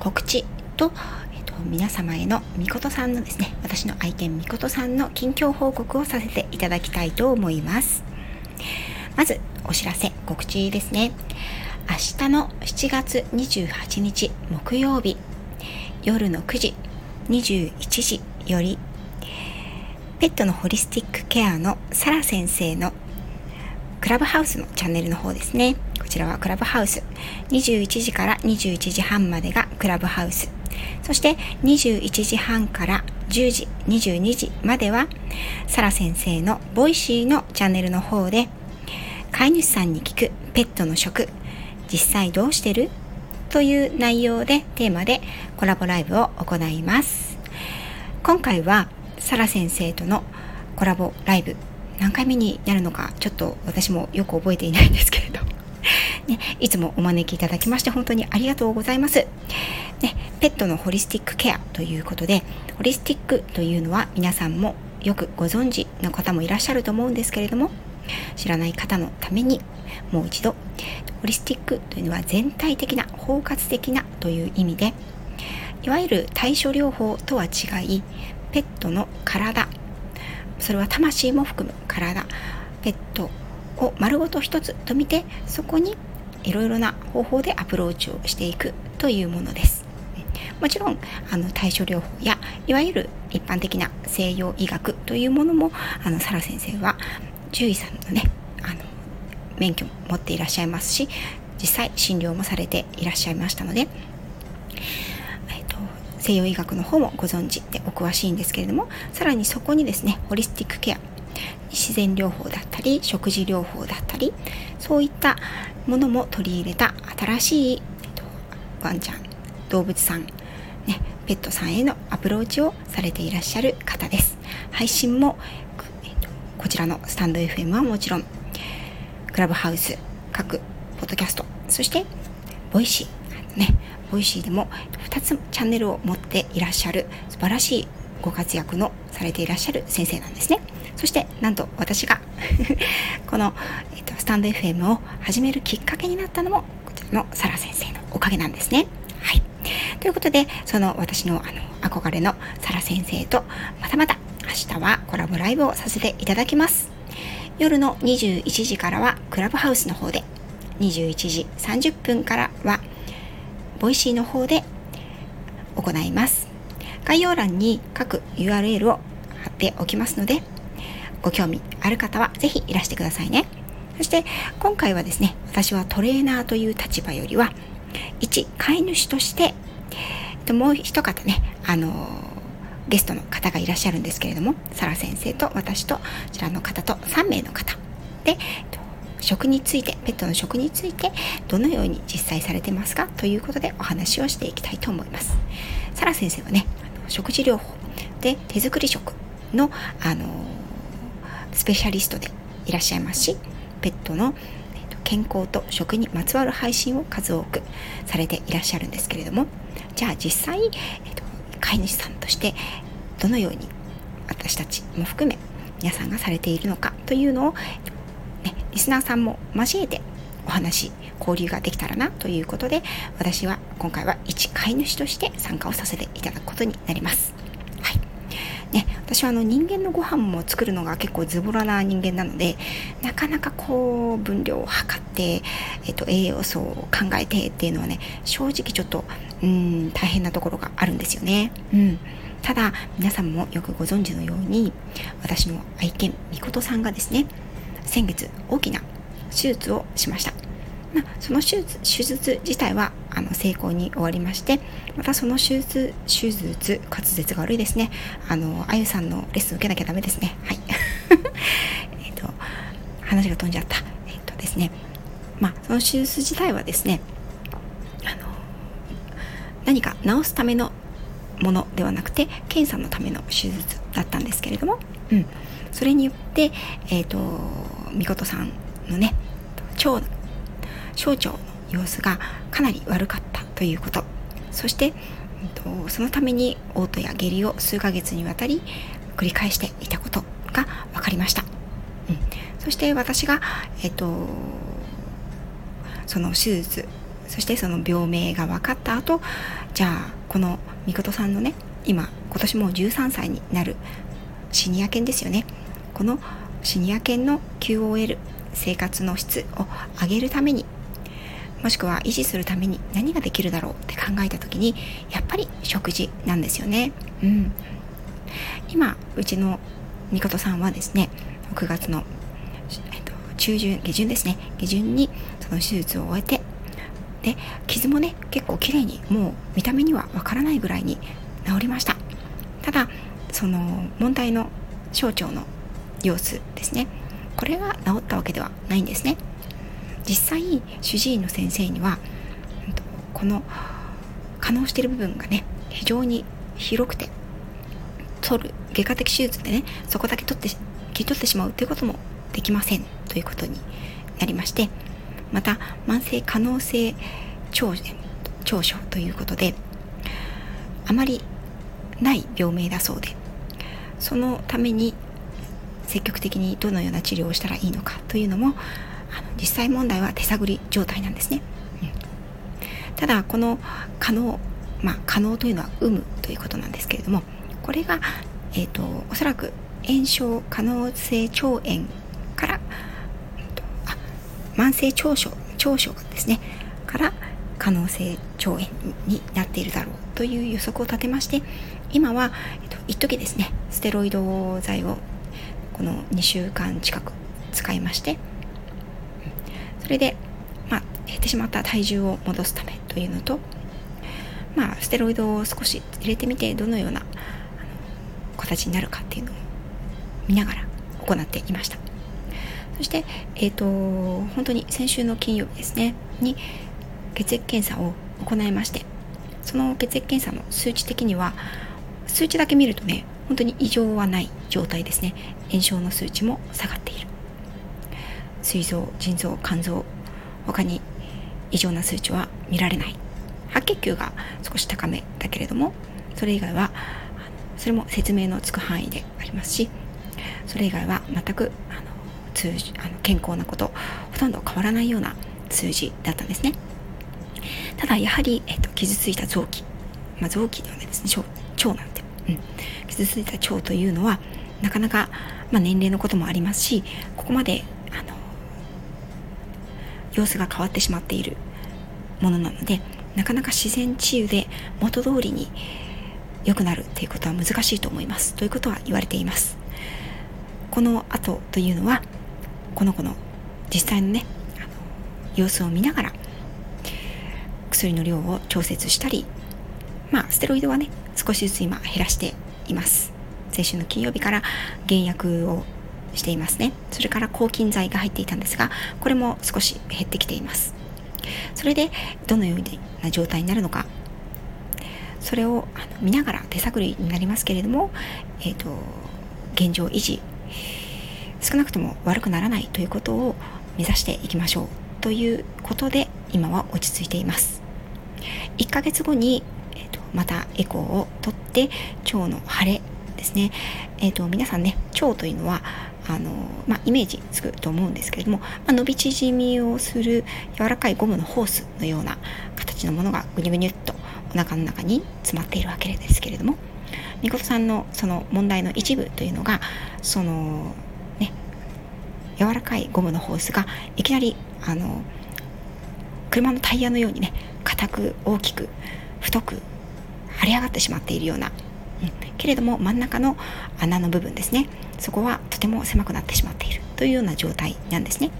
告知と、えっと、皆様へのみことさんのですね私の愛犬みことさんの近況報告をさせていただきたいと思います。まずお知らせ告知ですね。明日の7月28日木曜日夜の9時21時よりペットのホリスティックケアのサラ先生のクラブハウスのチャンネルの方ですねこちらは Clubhouse。21時から21時半までが Clubhouse。そして21時半から10時、22時までは、サラ先生の Voicy のチャンネルの方で、飼い主さんに聞くペットの食、実際どうしてる？という内容でテーマでコラボライブを行います。今回はサラ先生とのコラボライブ何回目になるのかちょっと私もよく覚えていないんですけれど ね、いつもお招きいただきまして本当にありがとうございます。ね、ペットのホリスティックケアということで、ホリスティックというのは皆さんもよくご存知の方もいらっしゃると思うんですけれども、知らない方のためにもう一度、ホリスティックというのは全体的な、包括的なという意味で、いわゆる対処療法とは違い、ペットの体、それは魂も含む体、ペットを丸ごと一つと見て、そこにいろいろな方法でアプローチをしていくというものです。もちろんあの対処療法やいわゆる一般的な西洋医学というものもあのサラ先生は獣医さんのねあの免許も持っていらっしゃいますし実際診療もされていらっしゃいましたので、西洋医学の方もご存知でお詳しいんですけれどもさらにそこにですねホリスティックケア自然療法だったり食事療法だったりそういったものも取り入れた新しい、えっと、ワンちゃん動物さん、ね、ペットさんへのアプローチをされていらっしゃる方です。配信も、えっと、こちらのスタンド FM はもちろんクラブハウス各ポッドキャストそして Voicy ね Voicy でも2つチャンネルを持っていらっしゃる素晴らしいご活躍のされていらっしゃる先生なんですね。そしてなんと私が この、えっと、 stand.fm を始めるきっかけになったのもこちらのサラ先生のおかげなんですね。はい。ということで、その私のあの憧れのサラ先生とまたまた明日はコラボライブをさせていただきます。夜の21時からはクラブハウスの方で、21時30分からは Voicy の方で行います。概要欄に各 URL を貼っておきますので、ご興味ある方はぜひいらしてくださいね。そして今回はですね、私はトレーナーという立場よりは、一飼い主として、もう一方ね、あのゲストの方がいらっしゃるんですけれども、サラ先生と私と、こちらの方と3名の方で、食について、ペットの食について、どのように実際されてますかということでお話をしていきたいと思います。サラ先生はね、食事療法で手作り食の、あのスペシャリストでいらっしゃいますしペットの健康と食にまつわる配信を数多くされていらっしゃるんですけれどもじゃあ実際、えっと、飼い主さんとしてどのように私たちも含め皆さんがされているのかというのを、ね、リスナーさんも交えてお話交流ができたらなということで私は今回は一飼い主として参加をさせていただくことになります。はいね、私はあの人間のご飯も作るのが結構ズボラな人間なのでなかなかこう分量を測って、えっと、栄養素を考えてっていうのはね正直ちょっとうん大変なところがあるんですよね。うんただ皆さんもよくご存知のように私の愛犬みことさんがですね先月大きな手術をしました。まあ、その手術手術自体はあの成功に終わりましてまたその手術手術滑舌が悪いですね。あのあゆさんのレッスン受けなきゃダメですね。はい。えっと話が飛んじゃった。えっ、とですね。まあその手術自体はですねあの何か治すためのものではなくて検査のための手術だったんですけれども、うん、それによって、えーと、みことさんのね腸小腸の様子がかなり悪かったということ。そして、えーと、そのために嘔吐や下痢を数ヶ月にわたり繰り返していたことが分かりました、うん、そして私が、えーとその手術そしてその病名が分かった後じゃあこのみことさんのね今今年もう13歳になるシニア犬ですよね。このシニア犬の QOL 生活の質を上げるためにもしくは維持するために何ができるだろうって考えた時にやっぱり食事なんですよね。うん、今うちのみことさんはですね9月の、えっと、中旬下旬ですね。下旬にその手術を終えてで傷もね結構綺麗にもう見た目にはわからないぐらいに治りました。ただその問題の小腸の様子ですね。これが治ったわけではないんですね。実際主治医の先生にはこの可能している部分がね非常に広くて取る外科的手術でねそこだけ取って切り取ってしまうということもできません。ということになりましてまた慢性可能性長長所ということであまりない病名だそうでそのために積極的にどのような治療をしたらいいのかというのもあの実際問題は手探り状態なんですね、うん、ただこの可能まあ可能というのは有無ということなんですけれどもこれが、えーと、おそらく炎症可能性腸炎から慢性腸症腸症ですね。から可能性腸炎になっているだろうという予測を立てまして今は、えっと、一時ですねステロイド剤をこの2週間近く使いましてそれで、まあ、減ってしまった体重を戻すためというのと、まあ、ステロイドを少し入れてみてどのような形になるかっていうのを見ながら行っていました。そして、えーと、本当に先週の金曜日ですねに血液検査を行いましてその血液検査の数値的には数値だけ見るとね本当に異常はない状態ですね。炎症の数値も下がっている。膵臓腎臓肝臓他に異常な数値は見られない。白血球が少し高めだけれどもそれ以外はそれも説明のつく範囲でありますしそれ以外は全くあの数字あの健康なことほとんど変わらないような数字だったんですね。ただやはり、えーと、傷ついた臓器、まあ、臓器ではないですね。腸腸なんて、うん、傷ついた腸というのはなかなか、まあ、年齢のこともありますしここまであの様子が変わってしまっているものなのでなかなか自然治癒で元通りに良くなるということは難しいと思います。ということは言われています。この後というのはこの子の実際のねあの様子を見ながら薬の量を調節したりまあステロイドはね少しずつ今減らしています。先週の金曜日から減薬をしていますね。それから抗菌剤が入っていたんですがこれも少し減ってきています。それでどのような状態になるのか。それを見ながら手探りになりますけれども、えーと現状維持。少なくとも悪くならないということを目指していきましょう。ということで今は落ち着いています。1ヶ月後に、えーと、またエコーを取って腸の腫れですね、えーと、皆さんね腸というのはあのまあ、イメージつくと思うんですけれども、まあ、伸び縮みをする柔らかいゴムのホースのような形のものがぐにゅぐにゅっとお腹の中に詰まっているわけですけれどもみことさんのその問題の一部というのがそのね柔らかいゴムのホースがいきなりあの車のタイヤのようにね硬く大きく太く張り上がってしまっているような、けれども真ん中の穴の部分ですね。そこはとても狭くなってしまっているというような状態なんですね。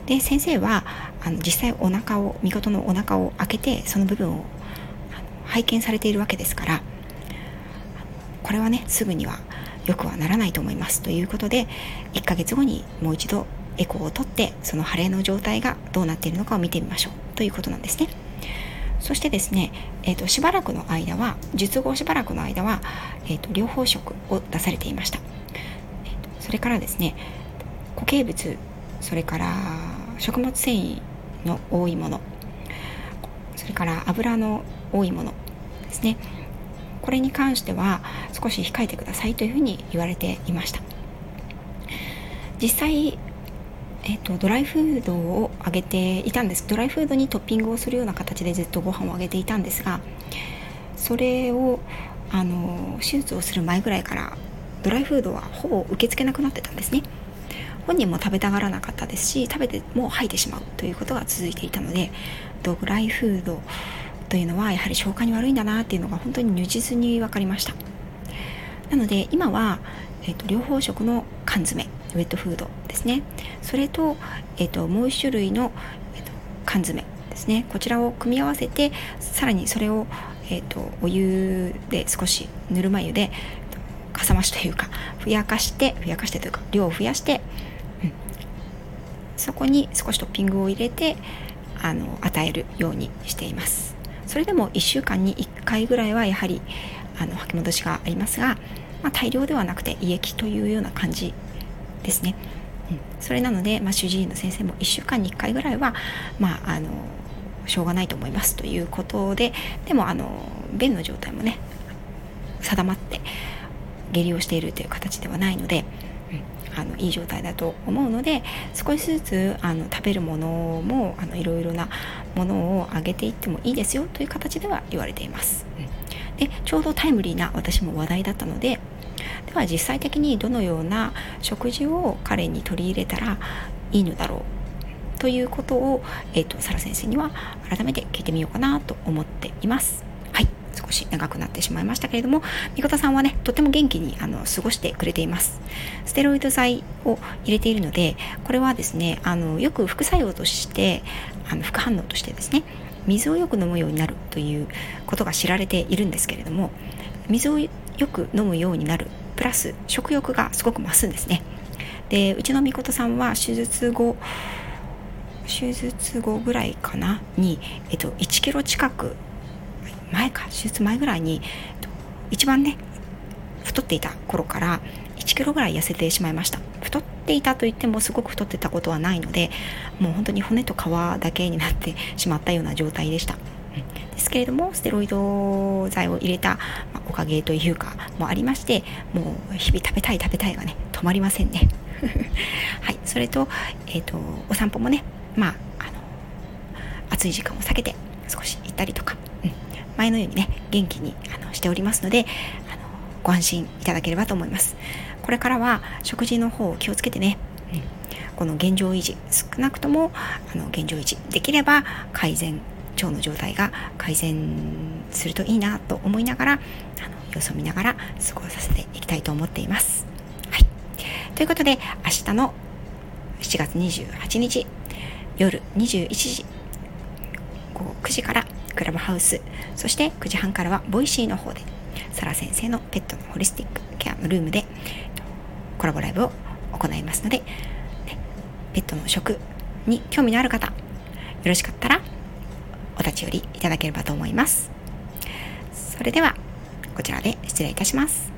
うん、で先生はあの実際お腹を見事のお腹を開けてその部分を拝見されているわけですからこれはねすぐには良くはならないと思いますということで1ヶ月後にもう一度エコーを取ってその腫れの状態がどうなっているのかを見てみましょうということなんですね。そしてですね、えーと、しばらくの間は術後しばらくの間は、えーと、療法食を出されていました、えーと、それからですね固形物それから食物繊維の多いものそれから油の多いものですね。これに関しては少し控えてくださいというふうに言われていました。実際えーと、ドライフードをあげていたんです。ドライフードにトッピングをするような形でずっとご飯をあげていたんですがそれをあの手術をする前ぐらいからドライフードはほぼ受け付けなくなってたんですね。本人も食べたがらなかったですし食べても吐いてしまうということが続いていたのでドライフードというのはやはり消化に悪いんだなっていうのが本当に如実に分かりました。なので今は、えーと、両方食の缶詰ウェットフードですね。それと,、えーと、もう一種類の、えーと、缶詰ですね。こちらを組み合わせてさらにそれを、えー、とお湯で少しぬるま湯でかさ増しというかふやかしてふやかしてというか量を増やして、うん、そこに少しトッピングを入れてあの与えるようにしています。それでも1週間に1回ぐらいはやはりあの吐き戻しがありますが、まあ、大量ではなくて胃液というような感じですね、うん、それなので、まあ、主治医の先生も1週間に1回ぐらいはまああのしょうがないと思いますということででもあの便の状態もね定まって下痢をしているという形ではないので、うん、あのいい状態だと思うので少しずつあの食べるものもあのいろいろなものをあげていってもいいですよという形では言われています。うん、でちょうどタイムリーな私も話題だったのででは実際的にどのような食事を彼に取り入れたらいいのだろうということを、えーと、サラ先生には改めて聞いてみようかなと思っています。はい少し長くなってしまいましたけれども、みことさんはね、とても元気にあの過ごしてくれています。ステロイド剤を入れているので、これはですね、あのよく副作用として、あの副反応としてですね、水をよく飲むようになるということが知られているんですけれども、水をよく飲むようになるプラス食欲がすごく増すんですね。でうちのみことさんは手術後手術後ぐらいかな？に、えっと、1キロ近く前か手術前ぐらいにえっと一番ね太っていた頃から1キロぐらい痩せてしまいました。太っていたといってもすごく太ってたことはないのでもう本当に骨と皮だけになってしまったような状態でした。ですけれどもステロイド剤を入れた、まおかげというかもありましてもう日々食べたい食べたいがね止まりませんね。はいそれと,、えーと、お散歩もねまああの暑い時間を避けて少し行ったりとか、うん、前のようにね元気にあのしておりますのであのご安心いただければと思います。これからは食事の方を気をつけてね、うん、この現状維持少なくともあの現状維持できれば改善腸の状態が改善するといいなと思いながらあの様子を見ながら過ごさせていきたいと思っています。はい、ということで明日の7月28日夜21時午後9時からクラブハウスそして9時半からは Voicy の方でサラ先生のペットのホリスティックケアのルームでコラボライブを行いますので、ペットの食に興味のある方よろしかったらお立ち寄りいただければと思います。それでは、こちらで失礼いたします。